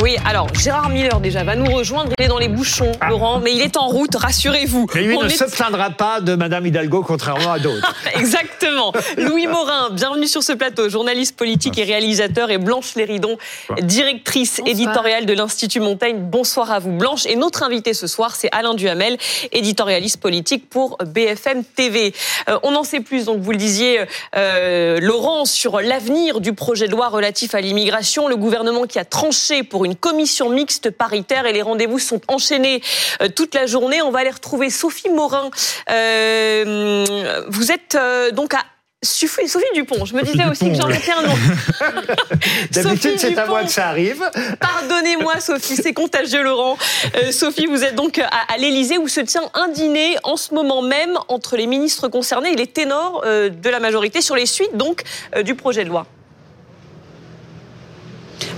Oui, alors Gérard Miller déjà va nous rejoindre. Il est dans les bouchons, Ah. Laurent, mais il est en route, rassurez-vous. Mais lui On ne est- se plaindra pas de Madame Hidalgo, contrairement à d'autres. Exactement. Louis Morin, bienvenue sur ce plateau, journaliste politique et réalisateur, et Blanche Léridon, directrice éditoriale de l'Institut Montaigne. Bonsoir à vous, Blanche. Et notre invité ce soir, c'est Alain Duhamel, éditorialiste politique pour BFM TV. Euh, on en sait plus, donc vous le disiez, euh, Laurent, sur l'avenir du projet de loi relatif à l'immigration. Le gouvernement qui a tranché pour une commission mixte paritaire et les rendez-vous sont enchaînés euh, toute la journée. On va aller retrouver Sophie Morin. Euh, vous êtes euh, donc à Sophie, Sophie Dupont. Je me disais aussi que j'en étais un nom. D'habitude, c'est à moi Dupont. que ça arrive. Pardonnez-moi, Sophie, c'est contagieux, Laurent. Euh, Sophie, vous êtes donc à, à l'Élysée où se tient un dîner en ce moment même entre les ministres concernés et les ténors euh, de la majorité sur les suites donc euh, du projet de loi.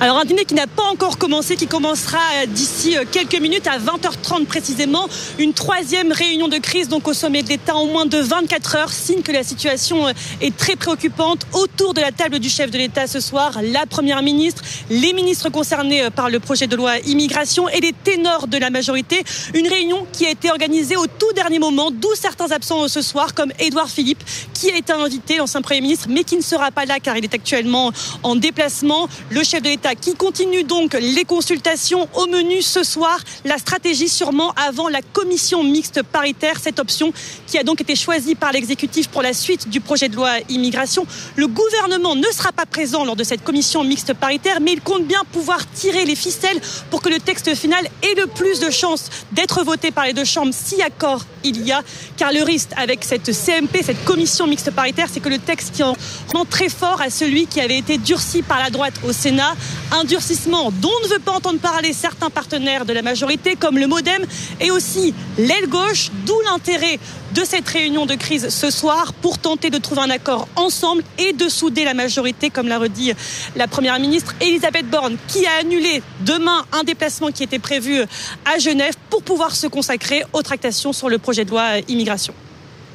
Alors un dîner qui n'a pas encore commencé, qui commencera euh, d'ici euh, quelques minutes à 20h30 précisément. Une troisième réunion de crise donc au sommet de l'État en moins de 24 heures, signe que la situation euh, est très préoccupante. Autour de la table du chef de l'État ce soir, la Première ministre, les ministres concernés par le projet de loi immigration et les ténors de la majorité. Une réunion qui a été organisée au tout dernier moment, d'où certains absents ce soir, comme Édouard Philippe, qui a été invité, l'ancien Premier ministre, mais qui ne sera pas là car il est actuellement en déplacement. Le chef de l'État qui continue donc les consultations au menu ce soir. La stratégie sûrement avant la commission mixte paritaire, cette option qui a donc été choisie par l'exécutif pour la suite du projet de loi immigration. Le gouvernement ne sera pas présent lors de cette commission mixte paritaire, mais il compte bien pouvoir tirer les ficelles pour que le texte final ait le plus de chances d'être voté par les deux chambres si accord il y a. Car le risque avec cette CMP, cette commission mixte paritaire, c'est que le texte qui en rend très fort à celui qui avait été durci par la droite au Sénat. Un durcissement dont ne veut pas entendre parler certains partenaires de la majorité, comme le Modem et aussi l'aile gauche, d'où l'intérêt de cette réunion de crise ce soir pour tenter de trouver un accord ensemble et de souder la majorité, comme l'a redit la Première ministre Elisabeth Borne, qui a annulé demain un déplacement qui était prévu à Genève pour pouvoir se consacrer aux tractations sur le projet de loi immigration.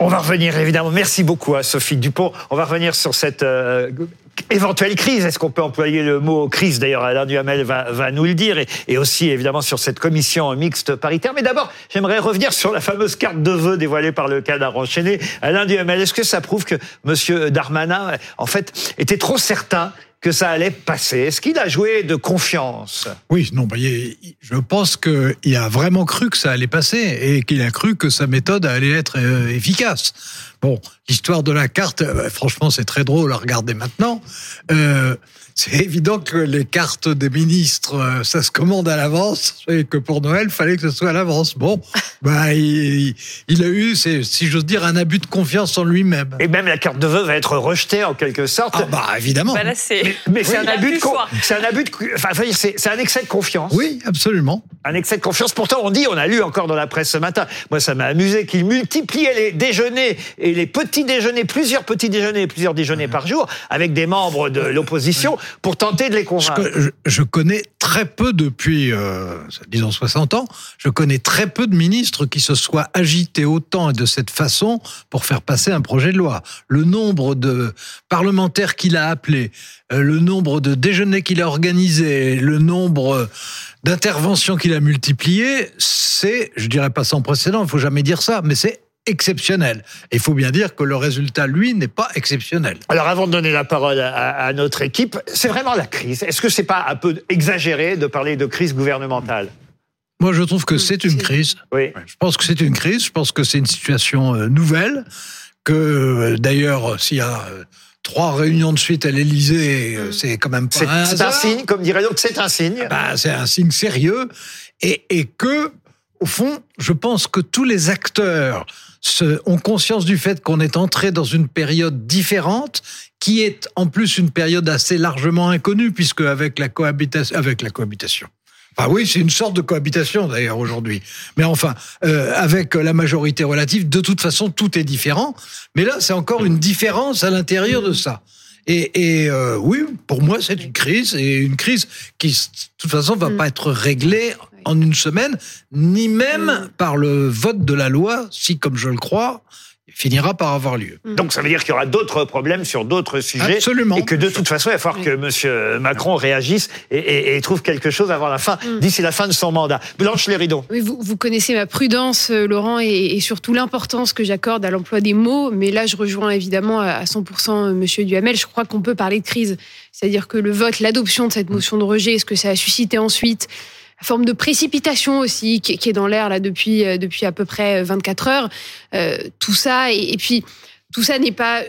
On va revenir évidemment. Merci beaucoup à Sophie Dupont. On va revenir sur cette euh, éventuelle crise. Est-ce qu'on peut employer le mot crise D'ailleurs, Alain Duhamel va, va nous le dire. Et, et aussi évidemment sur cette commission mixte paritaire. Mais d'abord, j'aimerais revenir sur la fameuse carte de vœux dévoilée par le cadre enchaîné. Alain Duhamel, est-ce que ça prouve que Monsieur Darmanin, en fait, était trop certain que ça allait passer Est-ce qu'il a joué de confiance? Oui, non, bah, je pense qu'il a vraiment cru que ça allait passer et qu'il a cru que sa méthode allait être euh, efficace. Bon, l'histoire de la carte, euh, franchement, c'est très drôle à regarder maintenant. Euh, c'est évident que les cartes des ministres, euh, ça se commande à l'avance et que pour Noël, fallait que ce soit à l'avance. Bon, bah, il, il a eu, si j'ose dire, un abus de confiance en lui-même. Et même la carte de vœux va être rejetée en quelque sorte. Ah bah évidemment. Bah là. Mais c'est Oui, un il abus de c'est un abus de enfin c'est un excès de confiance. Oui, absolument. Un excès de confiance. Pourtant, on dit, on a lu encore dans la presse ce matin. Moi, ça m'a amusé qu'il multipliait les déjeuners et les petits déjeuners, plusieurs petits déjeuners et plusieurs déjeuners par jour avec des membres de l'opposition pour tenter de les Je, convaincre. co- je- je connais très peu depuis, euh, disons 60 ans, je connais très peu de ministres qui se soient agités autant et de cette façon pour faire passer un projet de loi. Le nombre de parlementaires qu'il a appelés, euh, le nombre de déjeuners qu'il a organisés, le nombre d'interventions qu'il a multipliées, c'est, je dirais pas sans précédent, il faut jamais dire ça, mais c'est exceptionnel. Et il faut bien dire que le résultat, lui, n'est pas exceptionnel. Alors, avant de donner la parole à, à notre équipe, c'est vraiment la crise. Est-ce que c'est pas un peu exagéré de parler de crise gouvernementale? Moi, je trouve que c'est une crise. Oui. Je pense que c'est une crise. Je pense que c'est une situation euh, nouvelle. Que euh, d'ailleurs, s'il y a euh, trois réunions de suite à l'Élysée, euh, c'est quand même pas C'est un, c'est un signe, comme dirait l'autre, c'est un signe. Ben, c'est un signe sérieux. Et, et que, au fond, je pense que tous les acteurs se, ont conscience du fait qu'on est entré dans une période différente, qui est en plus une période assez largement inconnue, puisque avec la cohabitation, avec la cohabitation. Enfin oui, c'est une sorte de cohabitation d'ailleurs aujourd'hui. Mais enfin, euh, avec la majorité relative, de toute façon, tout est différent. Mais là, c'est encore une différence à l'intérieur de ça. Et, et euh, oui, pour moi, c'est une crise, et une crise qui, de toute façon, va Mm. pas être réglée en une semaine, ni même par le vote de la loi, si, comme je le crois, finira par avoir lieu. Donc ça veut dire qu'il y aura d'autres problèmes sur d'autres sujets. Absolument. Et que de toute façon, il va falloir que M. Macron réagisse et, et- et trouve quelque chose avant la fin, d'ici la fin de son mandat. Blanche Léridon. Oui, vous, vous connaissez ma prudence, euh, Laurent, et, et surtout l'importance que j'accorde à l'emploi des mots. Mais là, je rejoins évidemment à à 100% Monsieur Duhamel. Je crois qu'on peut parler de crise. C'est-à-dire que le vote, l'adoption de cette motion de rejet, ce que ça a suscité ensuite, forme de précipitation aussi qui, est dans l'air là depuis euh, depuis à peu près 24 heures, euh, tout ça et, et puis tout ça n'est pas euh,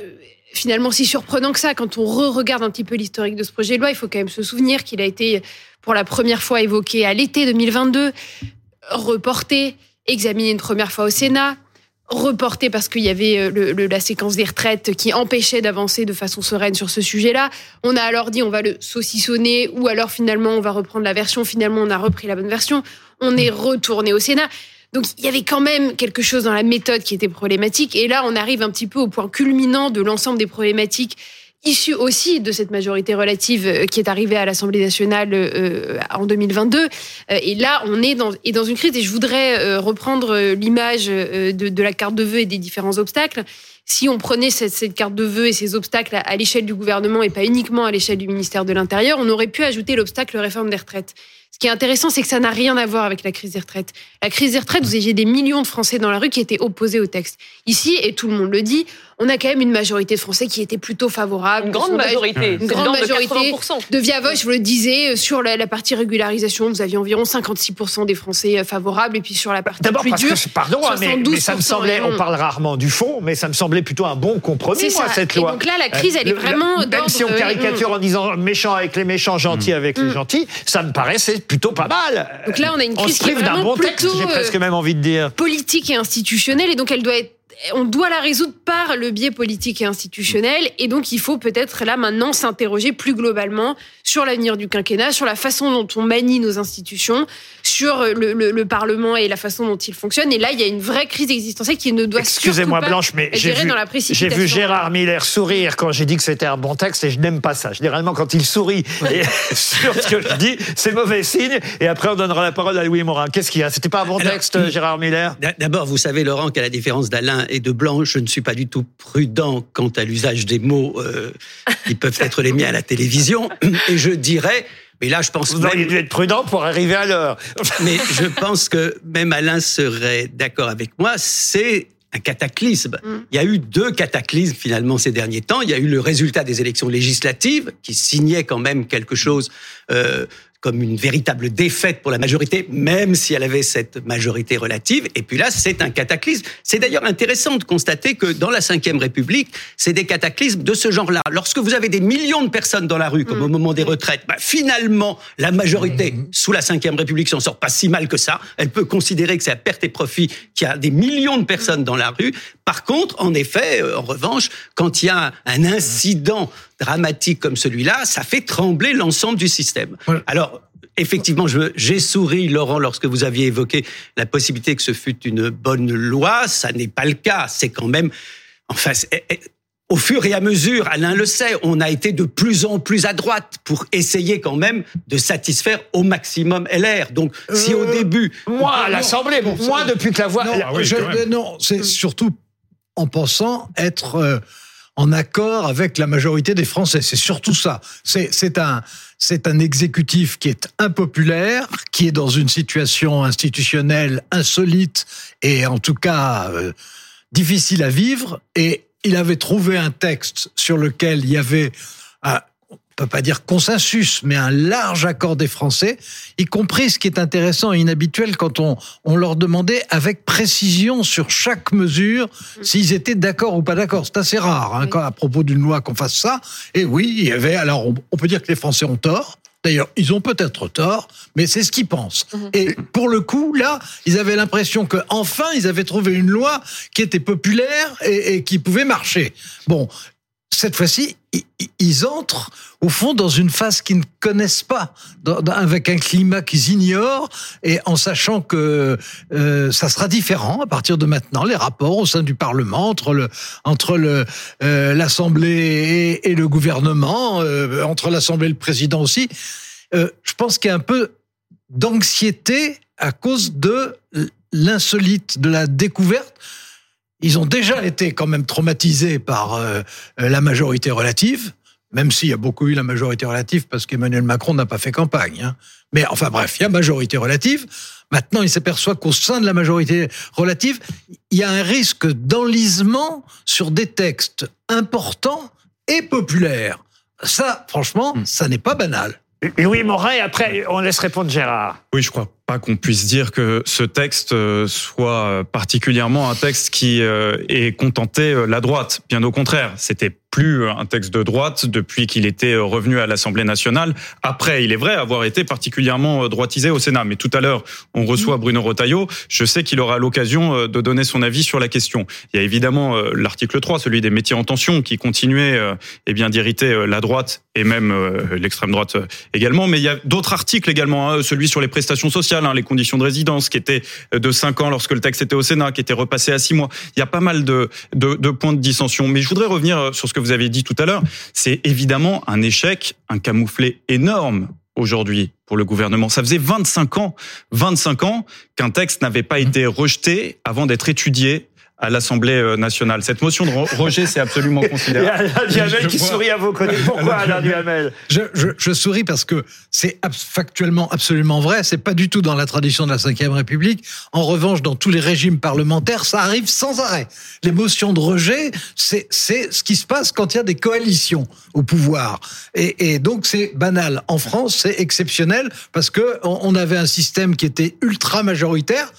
finalement si surprenant que ça quand on re-regarde un petit peu l'historique de ce projet de loi. Il faut quand même se souvenir qu'il a été pour la première fois évoqué à l'été 2022 reporté, examiné une première fois au Sénat, reporté parce qu'il y avait euh, le- le- la séquence des retraites qui empêchait d'avancer de façon sereine sur ce sujet-là. On a alors dit on va le saucissonner ou alors finalement on va reprendre la version. Finalement on a repris la bonne version. On est retourné au Sénat. Donc il y avait quand même quelque chose dans la méthode qui était problématique. Et là on arrive un petit peu au point culminant de l'ensemble des problématiques issues aussi de cette majorité relative euh, qui est arrivée à l'Assemblée nationale euh, en 2022. Euh, Et là, on est dans, dans une crise. Et je voudrais reprendre l'image de, de la carte de vœux et des différents obstacles. Si on prenait cette, cette carte de vœux et ces obstacles à, à l'échelle du gouvernement et pas uniquement à l'échelle du ministère de l'Intérieur, on aurait pu ajouter l'obstacle réforme des retraites. Ce qui est intéressant, c'est que ça n'a rien à voir avec la crise des retraites. La crise des retraites, vous aviez des millions de Français dans la rue qui étaient opposés au texte. Ici, et tout le monde le dit, on a quand même une majorité de Français qui étaient plutôt favorables. Une Le grande sondage- majorité. Une grande de de majorité 80%. de Viavoche, je vous le disais, euh, sur la, la partie régularisation, vous aviez environ 56% des Français euh, favorables, et puis sur la partie D'abord plus parce dure, que, pardon, hein, mais, mais ça me 72%, semblait, on parle rarement du fond, mais ça me semblait plutôt un bon compromis, C'est moi, ça. cette Et loi. donc là, la crise, elle est le- vraiment Même si on euh, caricature en disant méchant avec les méchants, gentil avec les gentils, ça me paraissait plutôt pas mal. Donc là, on a une On crise se qui est vraiment bon plutôt, presque même envie de dire. politique et institutionnelle, et donc elle doit être on doit la résoudre par le biais politique et institutionnel. Et donc, il faut peut-être là maintenant s'interroger plus globalement sur l'avenir du quinquennat, sur la façon dont on manie nos institutions, sur le, le- le Parlement et la façon dont il fonctionne. Et là, il y a une vraie crise existentielle qui ne doit Excusez-moi surtout pas Blanche, mais j'ai vu, j'ai Gérard Miller sourire quand j'ai dit que c'était un bon texte et je n'aime pas ça. Généralement, quand il sourit et sur ce que je dis, c'est mauvais signe. Et après, on donnera la parole à Louis Morin. Qu'est-ce qu'il y a? C'était pas un bon Alors, texte, Gérard Miller? D'a- D'abord, vous savez, Laurent, qu'à la différence d'Alain et de Blanche, je ne suis pas du tout prudent quant à l'usage des mots euh, qui peuvent être les miens à la télévision. Et je dirais, mais là, je pense Vous auriez même, dû être prudent pour arriver à l'heure. mais je pense que même Alain serait d'accord avec moi. C'est un cataclysme. Mm. Il y a eu deux cataclysmes finalement ces derniers temps. Il y a eu le résultat des élections législatives qui signait quand même quelque chose euh, comme une véritable défaite pour la majorité, même si elle avait cette majorité relative. Et puis là, c'est un cataclysme. C'est d'ailleurs intéressant de constater que dans la Ve République, c'est des cataclysmes de ce genre-là. Lorsque vous avez des millions de personnes dans la rue, comme au moment des retraites, bah, finalement, la majorité sous la Ve République s'en sort pas si mal que ça. Elle peut considérer que c'est à perte et profit qu'il y a des millions de personnes dans la rue. Par contre, en effet, euh, en revanche, quand il y a un incident dramatique comme celui-là, ça fait trembler l'ensemble du système. Voilà. Alors, effectivement, j'ai souri, Laurent, lorsque vous aviez évoqué la possibilité que ce fût une bonne loi. Ça n'est pas le cas. C'est quand même, enfin, eh, eh, au fur et à mesure, Alain le sait, on a été de plus en plus à droite pour essayer quand même de satisfaire au maximum LR. Donc, si au Euh, début, Moi, à l'Assemblée, bon, moi, depuis que la voix... Non, Ah oui, je- non, c'est surtout en pensant être euh, en accord avec la majorité des Français. C'est surtout ça. C'est un un exécutif qui est impopulaire, qui est dans une situation institutionnelle insolite et en tout cas euh, difficile à vivre. Et il avait trouvé un texte sur lequel il y avait on peut pas dire consensus, mais un large accord des Français, y compris ce qui est intéressant et inhabituel quand on, on leur demandait avec précision sur chaque mesure s'ils étaient d'accord ou pas d'accord. C'est assez rare hein, quand, à propos d'une loi qu'on fasse ça. Et oui, il y avait. Alors, on, on peut dire que les Français ont tort. D'ailleurs, ils ont peut-être tort, mais c'est ce qu'ils pensent. Et pour le coup, là, ils avaient l'impression que enfin, ils avaient trouvé une loi qui était populaire et, et qui pouvait marcher. Bon, cette fois-ci, ils entrent au fond dans une phase qu'ils ne connaissent pas, avec un climat qu'ils ignorent, et en sachant que euh, ça sera différent à partir de maintenant, les rapports au sein du Parlement entre le entre le euh, l'Assemblée et, et le gouvernement, euh, entre l'Assemblée et le président aussi. Euh, je pense qu'il y a un peu d'anxiété à cause de l'insolite, de la découverte Ils ont déjà été quand même traumatisés par euh, la majorité relative, même s'il y a beaucoup eu la majorité relative parce qu'Emmanuel Macron n'a pas fait campagne. Hein. Mais enfin bref, il y a majorité relative. Maintenant, il s'aperçoit qu'au sein de la majorité relative, il y a un risque d'enlisement sur des textes importants et populaires. Ça, franchement, Hmm. ça n'est pas banal. Louis Morin, et après, on laisse répondre Gérard. Oui, je crois pas qu'on puisse dire que ce texte euh, soit particulièrement un texte qui euh, ait contenté euh, la droite. Bien au contraire, c'était plus un texte de droite depuis qu'il était revenu à l'Assemblée nationale. Après, il est vrai avoir été particulièrement droitisé au Sénat. Mais tout à l'heure, on reçoit Bruno Retailleau. Je sais qu'il aura l'occasion de donner son avis sur la question. Il y a évidemment l'article 3, celui des métiers en tension, qui continuait eh bien d'irriter la droite et même l'extrême droite également. Mais il y a d'autres articles également, hein, celui sur les prestations sociales, hein, les conditions de résidence, qui était de 5 ans lorsque le texte était au Sénat, qui était repassé à 6 mois. Il y a pas mal de, de, points de dissension. Mais je voudrais revenir sur ce que vous avez dit tout à l'heure. C'est évidemment un échec, un camouflet énorme aujourd'hui pour le gouvernement. Ça faisait 25 ans, 25 ans qu'un texte n'avait pas été rejeté avant d'être étudié à l'Assemblée nationale. Cette motion de rejet, c'est absolument considérable. Il y a Alain Duhamel qui sourit à vos côtés. Pourquoi Alain Duhamel je, je, je, souris parce que c'est factuellement absolument vrai. C'est pas du tout dans la tradition de la Ve République. En revanche, dans tous les régimes parlementaires, ça arrive sans arrêt. Les motions de rejet, c'est ce qui se passe quand il y a des coalitions au pouvoir. Et, et donc c'est banal. En France, c'est exceptionnel parce que on, on avait un système qui était ultra majoritaire.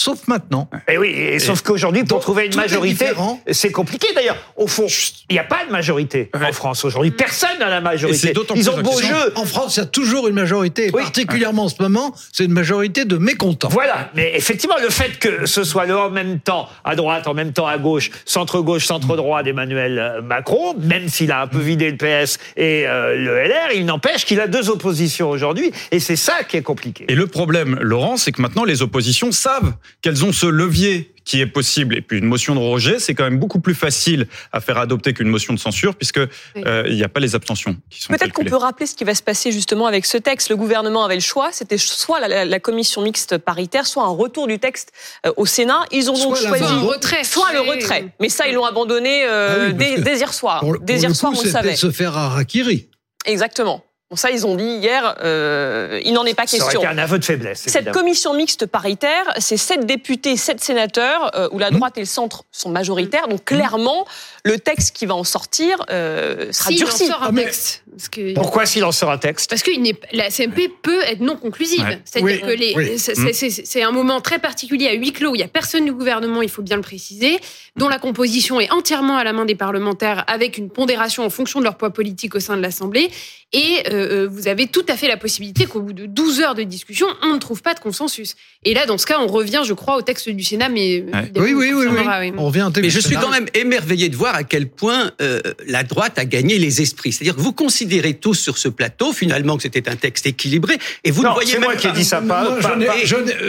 Sauf maintenant. Et oui, et sauf qu'aujourd'hui, pour trouver une majorité, c'est compliqué. D'ailleurs, au fond, il n'y a pas de majorité ouais. en France aujourd'hui. Personne n'a la majorité. Ils ont beau jeu. En France, il y a toujours une majorité. Et oui. particulièrement en ce moment, c'est une majorité de mécontents. Voilà. Mais effectivement, le fait que ce soit le en même temps à droite, en même temps à gauche, centre-gauche, centre-droit d'Emmanuel Macron, même s'il a un peu vidé le PS et euh, le LR, il n'empêche qu'il a deux oppositions aujourd'hui. Et c'est ça qui est compliqué. Et le problème, Laurent, c'est que maintenant, les oppositions savent qu'elles ont ce levier qui est possible. Et puis une motion de rejet, c'est quand même beaucoup plus facile à faire adopter qu'une motion de censure, puisque il oui. euh, n'y a pas les abstentions qui sont Peut-être qu'on peut rappeler ce qui va se passer justement avec ce texte. Le gouvernement avait le choix, c'était soit la, la, commission mixte paritaire, soit un retour du texte euh, au Sénat. Ils ont donc soit choisi un retrait. soit le retrait. Mais ça, ils l'ont abandonné euh, ah oui, dès, dès, hier soir. Pour, dès pour hier le soir, coup, on le savait. se faire à Rakiri. Exactement. Bon, ça, ils ont dit hier, euh, il n'en est pas ça question. Ça un aveu de faiblesse. Cette commission mixte paritaire, c'est sept députés, sept sénateurs, euh, où la droite mmh. et le centre sont majoritaires. Donc clairement, le texte qui va en sortir euh, sera si durci. Il en sort un texte. Parce que... Pourquoi s'il en sort un texte? Parce que la CMP peut être non conclusive. Ouais. C'est-à-dire oui. que les, oui. c'est un moment très particulier à huis clos. Il n'y a personne du gouvernement, il faut bien le préciser, dont la composition est entièrement à la main des parlementaires, avec une pondération en fonction de leur poids politique au sein de l'Assemblée. Et euh, vous avez tout à fait la possibilité qu'au bout de 12 heures de discussion, on ne trouve pas de consensus. Et là, dans ce cas, on revient, je crois, au texte du Sénat, mais ouais. oui, oui, oui, oui, on revient. Mais je suis quand même émerveillé de voir à quel point euh, la droite a gagné les esprits. C'est-à-dire que vous considérez tous sur ce plateau, finalement, que c'était un texte équilibré, et vous non, ne voyez même moi qui ai dit ça. Pas,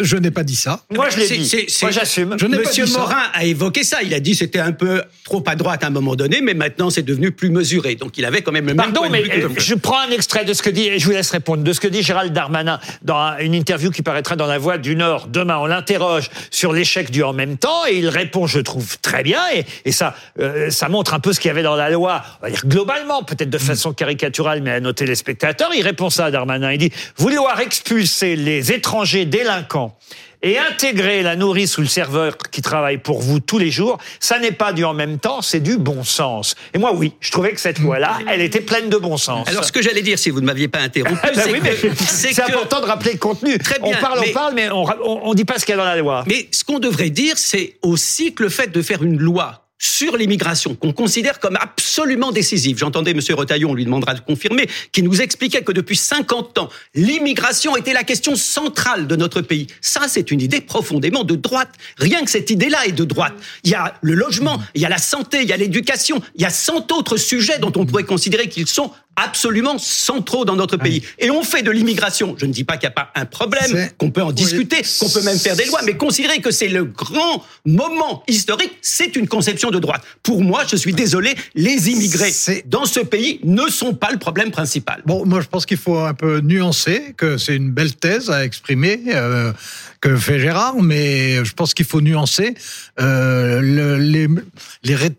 je n'ai pas dit ça. Moi, je l'ai dit. Moi, j'assume. Monsieur Morin a évoqué ça. Il a dit c'était un peu trop à droite à un moment donné, mais maintenant c'est devenu plus mesuré. Donc il avait quand même le même Pardon, point mais de vue euh, je prends un extrait de ce que dit, et je vous laisse répondre, de ce que dit Gérald Darmanin dans une interview qui paraîtra dans La Voix du Nord demain. On l'interroge sur l'échec du en même temps et il répond, je trouve, très bien. Et, et ça, euh, ça montre un peu ce qu'il y avait dans la loi, on va dire globalement, peut-être de façon caricaturale, mais à nos téléspectateurs. Il répond ça à Darmanin. Il dit vouloir expulser les étrangers délinquants et intégrer la nourrice ou le serveur qui travaille pour vous tous les jours, ça n'est pas du en même temps, c'est du bon sens. Et moi, oui, je trouvais que cette loi-là, elle était pleine de bon sens. Alors, ce que j'allais dire, si vous ne m'aviez pas interrompu, ben c'est oui, c'est que- important de rappeler le contenu. Très bien, on parle, mais- on parle, mais on, on dit pas ce qu'il y a dans la loi. Mais ce qu'on devrait dire, c'est aussi que le fait de faire une loi sur l'immigration, qu'on considère comme absolument décisive. J'entendais M. Retaillon, on lui demandera de confirmer, qui nous expliquait que depuis 50 ans, l'immigration était la question centrale de notre pays. Ça, c'est une idée profondément de droite. Rien que cette idée-là est de droite. Il y a le logement, il y a la santé, il y a l'éducation, il y a 100 autres sujets dont on pourrait considérer qu'ils sont absolument centraux dans notre pays. Et on fait de l'immigration, je ne dis pas qu'il n'y a pas un problème, qu'on peut en Oui. discuter, qu'on peut même faire des lois, mais considérer que c'est le grand moment historique, c'est une conception de droite. Pour moi, je suis désolé, les immigrés dans ce pays ne sont pas le problème principal. Bon, moi, je pense qu'il faut un peu nuancer, que c'est une belle thèse à exprimer euh, que fait Gérard, mais je pense qu'il faut nuancer euh, le- les, les, ré-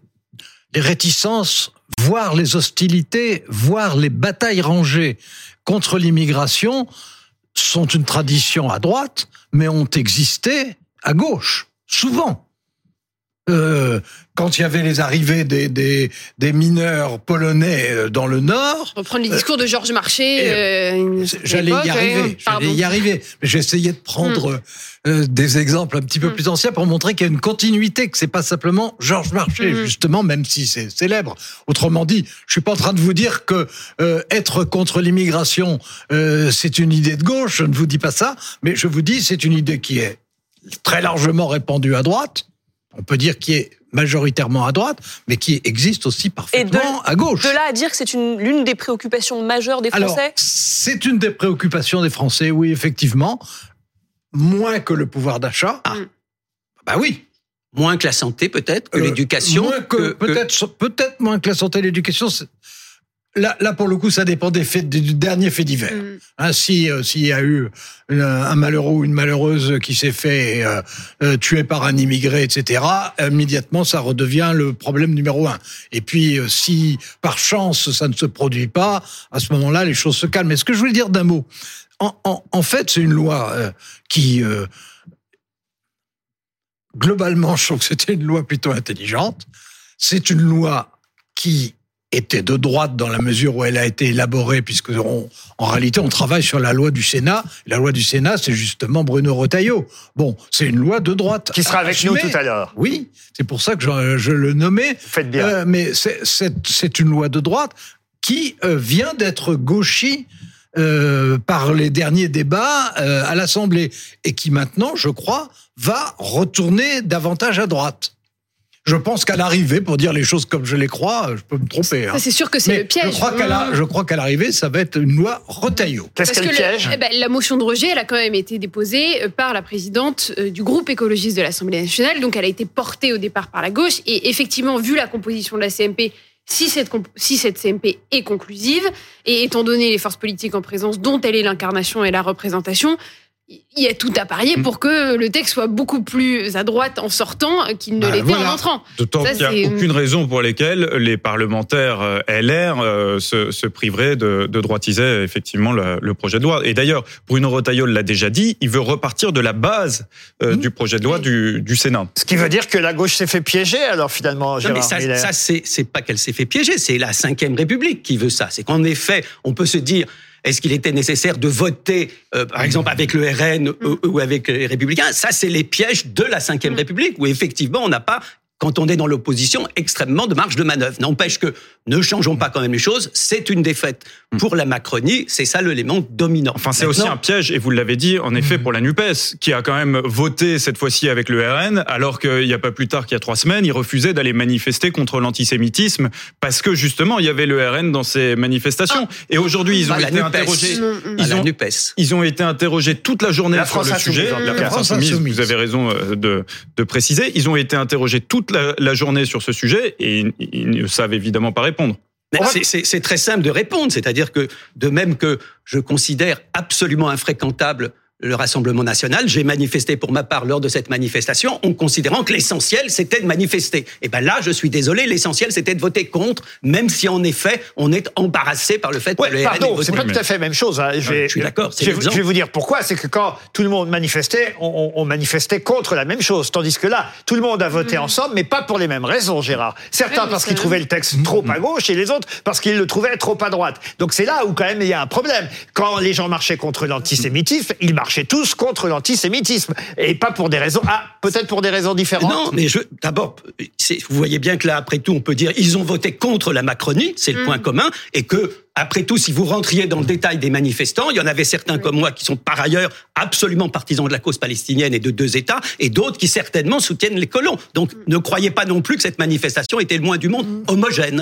les réticences, voire les hostilités, voire les batailles rangées contre l'immigration sont une tradition à droite, mais ont existé à gauche, souvent. Euh, quand il y avait les arrivées des, des, des mineurs polonais euh, dans le Nord, Reprendre les discours de Georges Marché. euh, certaine J'allais y époque, arriver, j'allais y arriver. Mais J'essayais de prendre euh, des exemples un petit peu Mm. plus anciens pour montrer qu'il y a une continuité, que c'est pas simplement Georges Marchais, Mm. justement, même si c'est célèbre. Autrement dit, je suis pas en train de vous dire que euh, être contre l'immigration, euh, c'est une idée de gauche. Je ne vous dis pas ça, mais je vous dis c'est une idée qui est très largement répandue à droite. On peut dire qui est majoritairement à droite, mais qui existe aussi parfaitement à gauche. De là à dire que c'est une- l'une des préoccupations majeures des Alors, Français c'est une des préoccupations des Français, oui, effectivement. Moins que le pouvoir d'achat. Ah. Bah oui. Moins que la santé, peut-être, que Euh, l'éducation. moins que- que- que- peut-être, peut-être moins que la santé et l'éducation. Là, là, pour le coup, ça dépend des faits, du dernier fait divers. Mm. Hein, si euh, s'il y a eu une- un malheureux ou une malheureuse qui s'est fait euh, euh, tuer par un immigré, etc., immédiatement, ça redevient le problème numéro un. Et puis, euh, si par chance ça ne se produit pas, à ce moment-là, les choses se calment. Mais ce que je voulais dire d'un mot, en, en- en fait, c'est une loi euh, qui euh, globalement, je trouve que c'était une loi plutôt intelligente. C'est une loi qui était de droite dans la mesure où elle a été élaborée, puisque on- en réalité, on travaille sur la loi du Sénat. La loi du Sénat, c'est justement Bruno Retailleau. Bon, c'est une loi de droite. Qui sera avec nous tout à l'heure. Oui, c'est pour ça que je, je le nommais. Faites bien. Euh, mais c'est une loi de droite qui euh, vient d'être gauchie euh, par les derniers débats euh, à l'Assemblée et qui maintenant, je crois, va retourner davantage à droite. Je pense qu'à l'arrivée, pour dire les choses comme je les crois, je peux me tromper. hein. C'est sûr que c'est le piège. Je crois qu'à la- Mm. je crois qu'à l'arrivée, ça va être une loi Retailleau. Qu'est-ce que le- piège eh ben, la motion de rejet, elle a quand même été déposée euh, par la présidente euh, du groupe écologiste de l'Assemblée nationale. Donc, elle a été portée au départ par la gauche. Et effectivement, vu la composition de la CMP, si cette, si cette CMP est conclusive, et étant donné les forces politiques en présence dont elle est l'incarnation et la représentation, il y a tout à parier pour que le texte soit beaucoup plus à droite en sortant qu'il ne Bah, l'était voilà. en entrant. D'autant qu'il n'y a aucune raison pour lesquelles les parlementaires euh, LR euh, se, se priveraient de, de droitiser effectivement le, le projet de loi. Et d'ailleurs, Bruno Retailleau l'a déjà dit, il veut repartir de la base euh, Mmh. du projet de loi du, du Sénat. Ce qui veut dire que la gauche s'est fait piéger, alors finalement, Non, Gérard mais ça, ça c'est pas qu'elle s'est fait piéger, c'est la Cinquième République qui veut ça. C'est qu'en effet, on peut se dire. Est-ce qu'il était nécessaire de voter, euh, par exemple, avec le RN ou, ou avec les Républicains? Ça, c'est les pièges de la Cinquième République, où effectivement, on n'a pas, quand on est dans l'opposition, extrêmement de marge de manœuvre. N'empêche que ne changeons pas quand même les choses. C'est une défaite pour la Macronie. C'est ça l'élément dominant. Enfin, c'est aussi un piège, et vous l'avez dit, en effet, pour la NUPES, qui a quand même voté cette fois-ci avec le RN, alors qu'il n'y a pas plus tard qu'il y a trois semaines, il refusait d'aller manifester contre l'antisémitisme, parce que justement, il y avait le RN dans ces manifestations. Et aujourd'hui, ils ont été NUPES. interrogés. Ils la ont, NUPES. ils ont été interrogés toute la journée La sur France le sujet. tout La. France France Insoumise, Insoumise. vous avez raison euh, de, de préciser. Ils ont été interrogés toute la, la journée sur ce sujet et ils, ils ne savent évidemment pas répondre. Mais On va- c'est- C'est c'est très simple de répondre, c'est-à-dire que de même que je considère absolument infréquentable le Rassemblement national, j'ai manifesté pour ma part lors de cette manifestation en considérant que l'essentiel c'était de manifester. Et ben là, je suis désolé, l'essentiel c'était de voter contre, même si en effet on est embarrassé par le fait Ouais, que le pardon, c'est pas tout à fait la même chose. hein. Je, vais- je suis d'accord, Je, vais- l'exemple. je vais vous dire pourquoi. C'est que quand tout le monde manifestait, on, manifestait contre la même chose. Tandis que là, tout le monde a voté ensemble, mais pas pour les mêmes raisons, Gérard. Certains Oui, parce qu'ils trouvaient le texte trop à gauche et les autres parce qu'ils le trouvaient trop à droite. Donc c'est là où quand même il y a un problème. Quand les gens marchaient contre l'antisémitisme, ils marchaient tous contre l'antisémitisme. Et pas pour des raisons... Ah, peut-être pour des raisons différentes. Non, mais je d'abord, vous voyez bien que là, après tout, on peut dire ils ont voté contre la Macronie, c'est le point commun, et que après tout, si vous rentriez dans le détail des manifestants, il y en avait certains comme moi qui sont par ailleurs absolument partisans de la cause palestinienne et de deux États, et d'autres qui certainement soutiennent les colons. Donc, ne croyez pas non plus que cette manifestation était le moins du monde homogène.